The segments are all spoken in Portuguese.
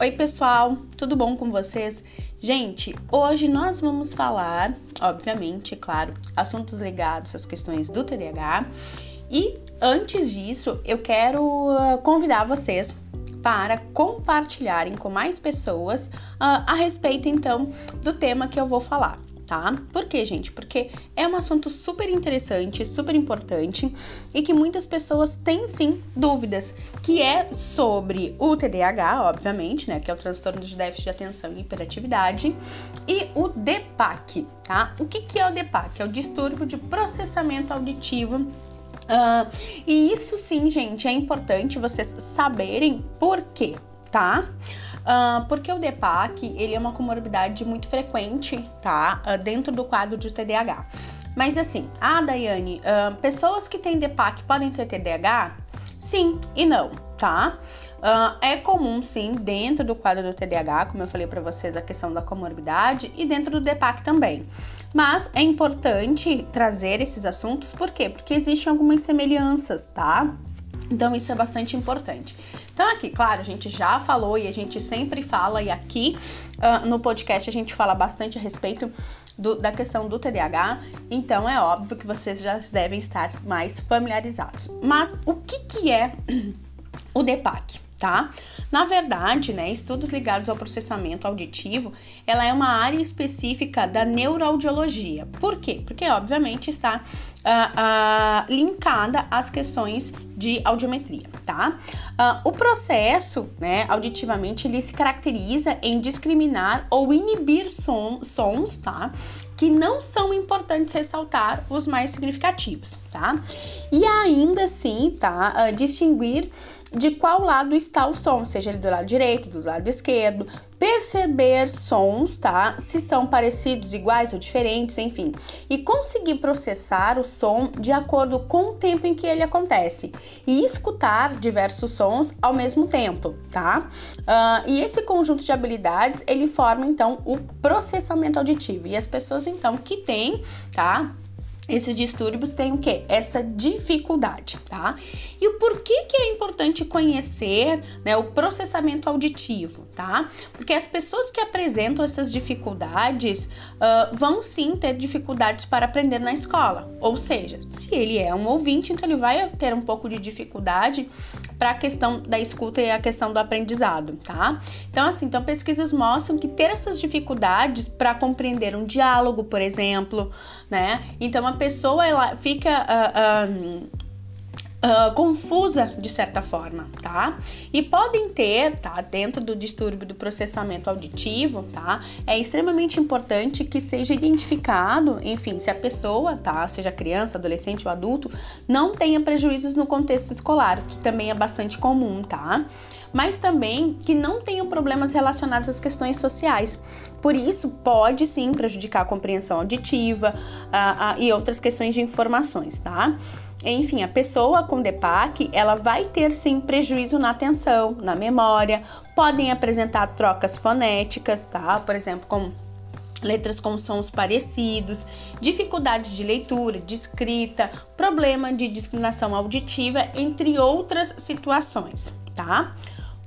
Oi, pessoal, tudo bom com vocês? Gente, hoje nós vamos falar, obviamente, claro, assuntos ligados às questões do TDAH. E antes disso, eu quero uh, convidar vocês para compartilharem com mais pessoas uh, a respeito então do tema que eu vou falar tá? Por quê, gente? Porque é um assunto super interessante, super importante e que muitas pessoas têm sim dúvidas, que é sobre o TDAH, obviamente, né? Que é o transtorno de déficit de atenção e hiperatividade, e o DPAC, tá? O que, que é o DPAC? É o distúrbio de processamento auditivo Uh, e isso sim, gente, é importante vocês saberem por quê, tá? Uh, porque o DEPAC, ele é uma comorbidade muito frequente, tá? Uh, dentro do quadro de TDAH. Mas assim, ah, Daiane, uh, pessoas que têm DEPAC podem ter TDAH? Sim e não, tá? Uh, é comum, sim, dentro do quadro do TDAH, como eu falei para vocês, a questão da comorbidade e dentro do DEPAC também. Mas é importante trazer esses assuntos, por quê? Porque existem algumas semelhanças, tá? Então, isso é bastante importante. Então, aqui, claro, a gente já falou e a gente sempre fala, e aqui uh, no podcast a gente fala bastante a respeito do, da questão do TDAH, então é óbvio que vocês já devem estar mais familiarizados. Mas o que, que é o DEPAC? tá? Na verdade, né, estudos ligados ao processamento auditivo, ela é uma área específica da neuroaudiologia. Por quê? Porque, obviamente, está linkada às questões de audiometria, tá? Uh, o processo, né, auditivamente, ele se caracteriza em discriminar ou inibir som, sons, tá? Que não são importantes ressaltar os mais significativos, tá? E ainda assim, tá? distinguir de qual lado está o som, seja ele do lado direito, do lado esquerdo, perceber sons, tá? Se são parecidos, iguais ou diferentes, enfim, e conseguir processar o som de acordo com o tempo em que ele acontece e escutar diversos sons ao mesmo tempo, tá? Uh, e esse conjunto de habilidades ele forma então o processamento auditivo e as pessoas então que têm, tá? Esses distúrbios têm o que? Essa dificuldade, tá? E o porquê que é importante conhecer né, o processamento auditivo, tá? Porque as pessoas que apresentam essas dificuldades uh, vão sim ter dificuldades para aprender na escola. Ou seja, se ele é um ouvinte, então ele vai ter um pouco de dificuldade para a questão da escuta e a questão do aprendizado, tá? Então, assim, então pesquisas mostram que ter essas dificuldades para compreender um diálogo, por exemplo, né? Então a pessoa ela fica uh, uh, confusa de certa forma, tá? E podem ter, tá? Dentro do distúrbio do processamento auditivo, tá? É extremamente importante que seja identificado, enfim, se a pessoa, tá? Seja criança, adolescente ou adulto, não tenha prejuízos no contexto escolar, que também é bastante comum, tá? Mas também que não tenham problemas relacionados às questões sociais. Por isso, pode sim prejudicar a compreensão auditiva uh, uh, e outras questões de informações, tá? Enfim, a pessoa com DEPAC, ela vai ter sim prejuízo na atenção, na memória, podem apresentar trocas fonéticas, tá? Por exemplo, com letras com sons parecidos, dificuldades de leitura, de escrita, problema de discriminação auditiva, entre outras situações, tá?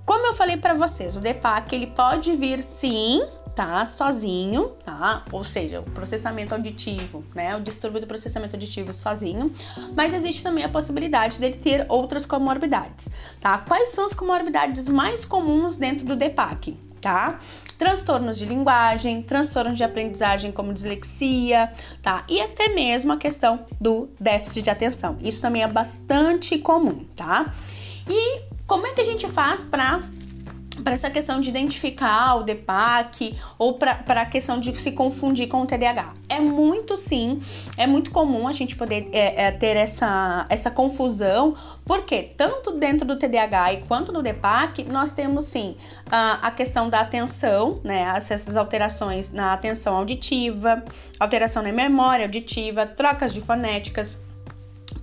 Como eu falei para vocês, o DEPAC ele pode vir sim tá sozinho, tá? Ou seja, o processamento auditivo, né? O distúrbio do processamento auditivo sozinho, mas existe também a possibilidade dele ter outras comorbidades, tá? Quais são as comorbidades mais comuns dentro do DEPAC? Tá? Transtornos de linguagem, transtornos de aprendizagem como dislexia, tá? E até mesmo a questão do déficit de atenção. Isso também é bastante comum, tá? E como é que a gente faz para para essa questão de identificar o DEPAC ou para a questão de se confundir com o TDAH. É muito sim, é muito comum a gente poder é, é, ter essa, essa confusão, porque tanto dentro do TDAH e quanto no DEPAC, nós temos sim a, a questão da atenção, né? Essas alterações na atenção auditiva, alteração na memória auditiva, trocas de fonéticas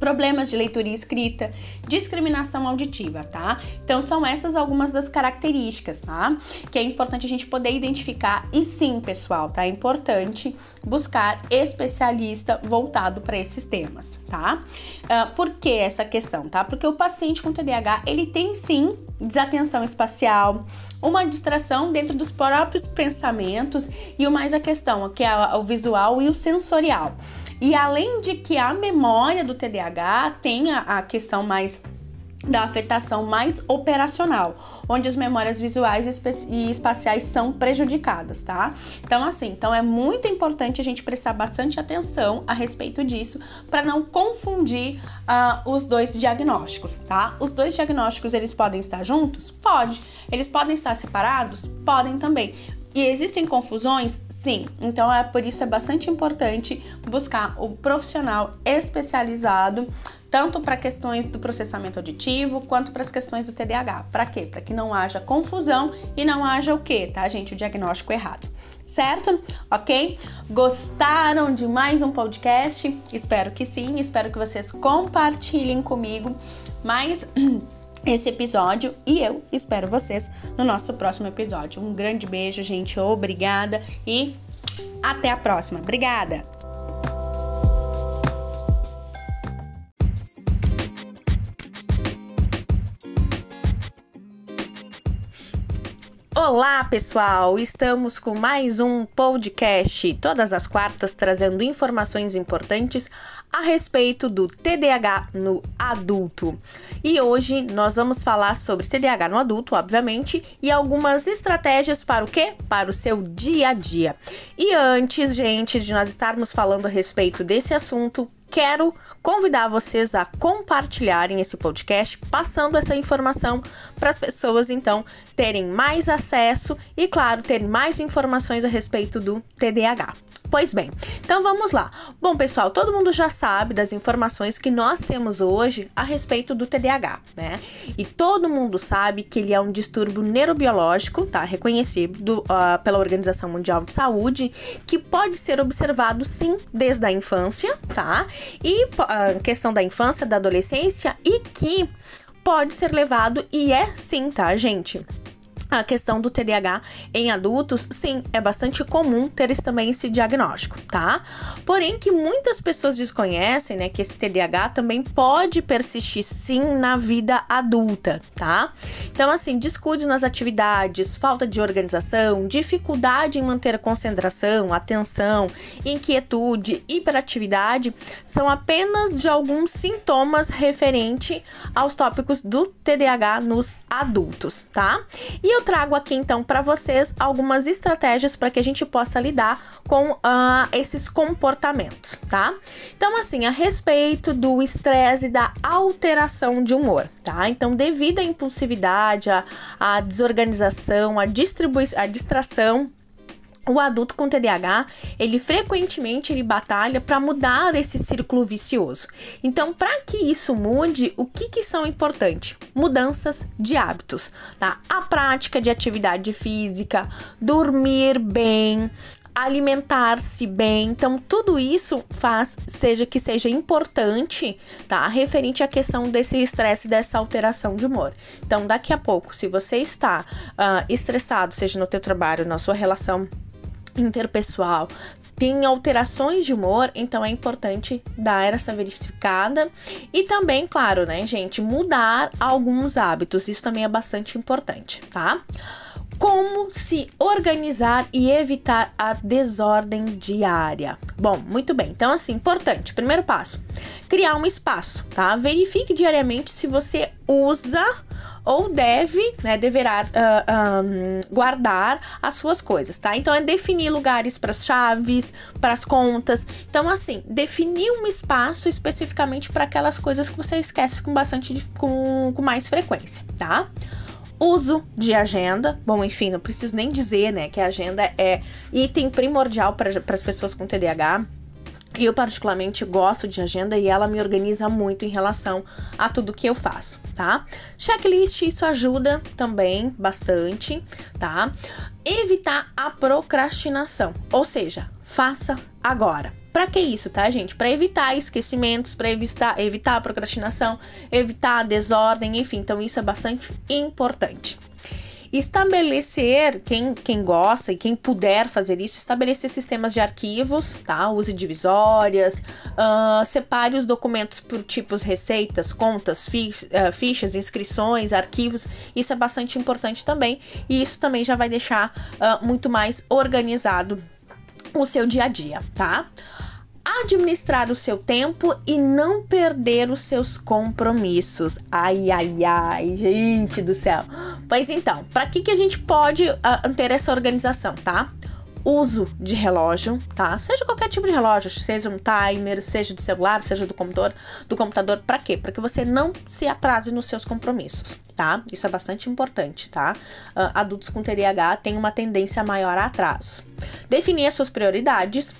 problemas de leitura e escrita, discriminação auditiva, tá? Então são essas algumas das características, tá? Que é importante a gente poder identificar e sim, pessoal, tá? É importante buscar especialista voltado para esses temas, tá? Uh, por que essa questão, tá? Porque o paciente com TDAH, ele tem sim desatenção espacial, uma distração dentro dos próprios pensamentos e o mais a questão, que é o visual e o sensorial. E além de que a memória do TDAH tem a questão mais da afetação mais operacional, onde as memórias visuais e espaciais são prejudicadas, tá? Então, assim, então é muito importante a gente prestar bastante atenção a respeito disso para não confundir uh, os dois diagnósticos, tá? Os dois diagnósticos eles podem estar juntos? Pode. Eles podem estar separados? Podem também. E existem confusões? Sim. Então é por isso é bastante importante buscar o profissional especializado tanto para questões do processamento auditivo quanto para as questões do TDAH. Para quê? Para que não haja confusão e não haja o quê, tá, gente? O diagnóstico errado. Certo? OK? Gostaram de mais um podcast? Espero que sim, espero que vocês compartilhem comigo mais esse episódio e eu espero vocês no nosso próximo episódio. Um grande beijo, gente. Obrigada e até a próxima. Obrigada. Olá, pessoal! Estamos com mais um podcast, todas as quartas trazendo informações importantes a respeito do TDAH no adulto. E hoje nós vamos falar sobre TDAH no adulto, obviamente, e algumas estratégias para o quê? Para o seu dia a dia. E antes, gente, de nós estarmos falando a respeito desse assunto, quero convidar vocês a compartilharem esse podcast, passando essa informação para as pessoas então terem mais acesso e, claro, terem mais informações a respeito do TDAH. Pois bem, então vamos lá. Bom, pessoal, todo mundo já sabe das informações que nós temos hoje a respeito do TDAH, né? E todo mundo sabe que ele é um distúrbio neurobiológico, tá? Reconhecido uh, pela Organização Mundial de Saúde, que pode ser observado sim desde a infância, tá? E uh, questão da infância, da adolescência e que pode ser levado e é sim, tá, gente? A questão do TDAH em adultos, sim, é bastante comum ter também esse diagnóstico, tá? Porém, que muitas pessoas desconhecem, né, que esse TDAH também pode persistir sim na vida adulta, tá? Então, assim, descuido nas atividades, falta de organização, dificuldade em manter concentração, atenção, inquietude, hiperatividade são apenas de alguns sintomas referente aos tópicos do TDAH nos adultos, tá? E eu eu trago aqui então para vocês algumas estratégias para que a gente possa lidar com uh, esses comportamentos, tá? Então, assim, a respeito do estresse e da alteração de humor, tá? Então, devido à impulsividade, à, à desorganização, à, à distração o adulto com TDAH, ele frequentemente ele batalha para mudar esse círculo vicioso. Então, para que isso mude, o que, que são importantes? Mudanças de hábitos, tá? A prática de atividade física, dormir bem, alimentar-se bem. Então, tudo isso faz seja que seja importante, tá? Referente à questão desse estresse, dessa alteração de humor. Então, daqui a pouco, se você está uh, estressado, seja no teu trabalho, na sua relação interpessoal tem alterações de humor, então é importante dar essa verificada e também, claro, né, gente, mudar alguns hábitos. Isso também é bastante importante, tá? Como se organizar e evitar a desordem diária? Bom, muito bem. Então, assim, importante. Primeiro passo: criar um espaço, tá? Verifique diariamente se você usa ou deve, né, deverá uh, ah, um, guardar as suas coisas, tá? Então é definir lugares para as chaves, para as contas. Então assim, definir um espaço especificamente para aquelas coisas que você esquece com bastante com, com mais frequência, tá? Uso de agenda. Bom, enfim, não preciso nem dizer, né, que a agenda é item primordial para as pessoas com TDAH. Eu, particularmente, gosto de agenda e ela me organiza muito em relação a tudo que eu faço, tá? Checklist, isso ajuda também bastante, tá? Evitar a procrastinação, ou seja, faça agora. Para que isso, tá, gente? Para evitar esquecimentos, para evitar, evitar a procrastinação, evitar a desordem, enfim, então isso é bastante importante. Estabelecer, quem, quem gosta e quem puder fazer isso, estabelecer sistemas de arquivos, tá? Use divisórias, uh, separe os documentos por tipos receitas, contas, uh, fichas, inscrições, arquivos. Isso é bastante importante também e isso também já vai deixar uh, muito mais organizado o seu dia a dia, tá? Administrar o seu tempo e não perder os seus compromissos. Ai, ai, ai, gente do céu. Pois então, para que, que a gente pode uh, ter essa organização, tá? Uso de relógio, tá? Seja qualquer tipo de relógio, seja um timer, seja de celular, seja do computador, do computador, para quê? Para que você não se atrase nos seus compromissos, tá? Isso é bastante importante, tá? Uh, adultos com TDAH têm uma tendência maior a atrasos. Definir as suas prioridades,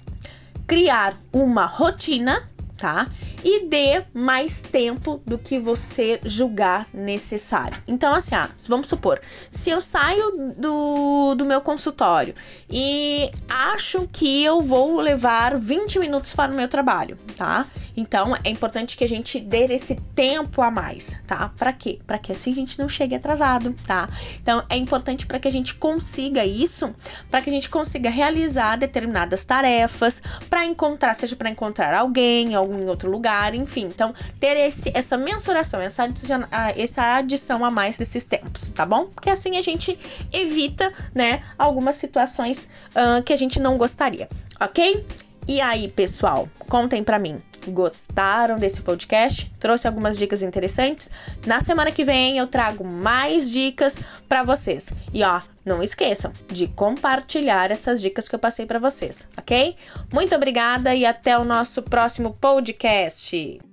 criar uma rotina, tá? E dê mais tempo do que você julgar necessário. Então, assim, ah, vamos supor, se eu saio do, do meu consultório e acho que eu vou levar 20 minutos para o meu trabalho, tá? Então, é importante que a gente dê esse tempo a mais, tá? Para quê? Para que assim a gente não chegue atrasado, tá? Então, é importante para que a gente consiga isso, para que a gente consiga realizar determinadas tarefas, para encontrar, seja para encontrar alguém, algum em outro lugar, enfim. Então, ter esse, essa mensuração, essa, essa adição a mais desses tempos, tá bom? Porque assim a gente evita, né, algumas situações uh, que a gente não gostaria, ok? E aí, pessoal, contem para mim. Gostaram desse podcast? Trouxe algumas dicas interessantes? Na semana que vem eu trago mais dicas para vocês. E ó, não esqueçam de compartilhar essas dicas que eu passei para vocês, ok? Muito obrigada e até o nosso próximo podcast.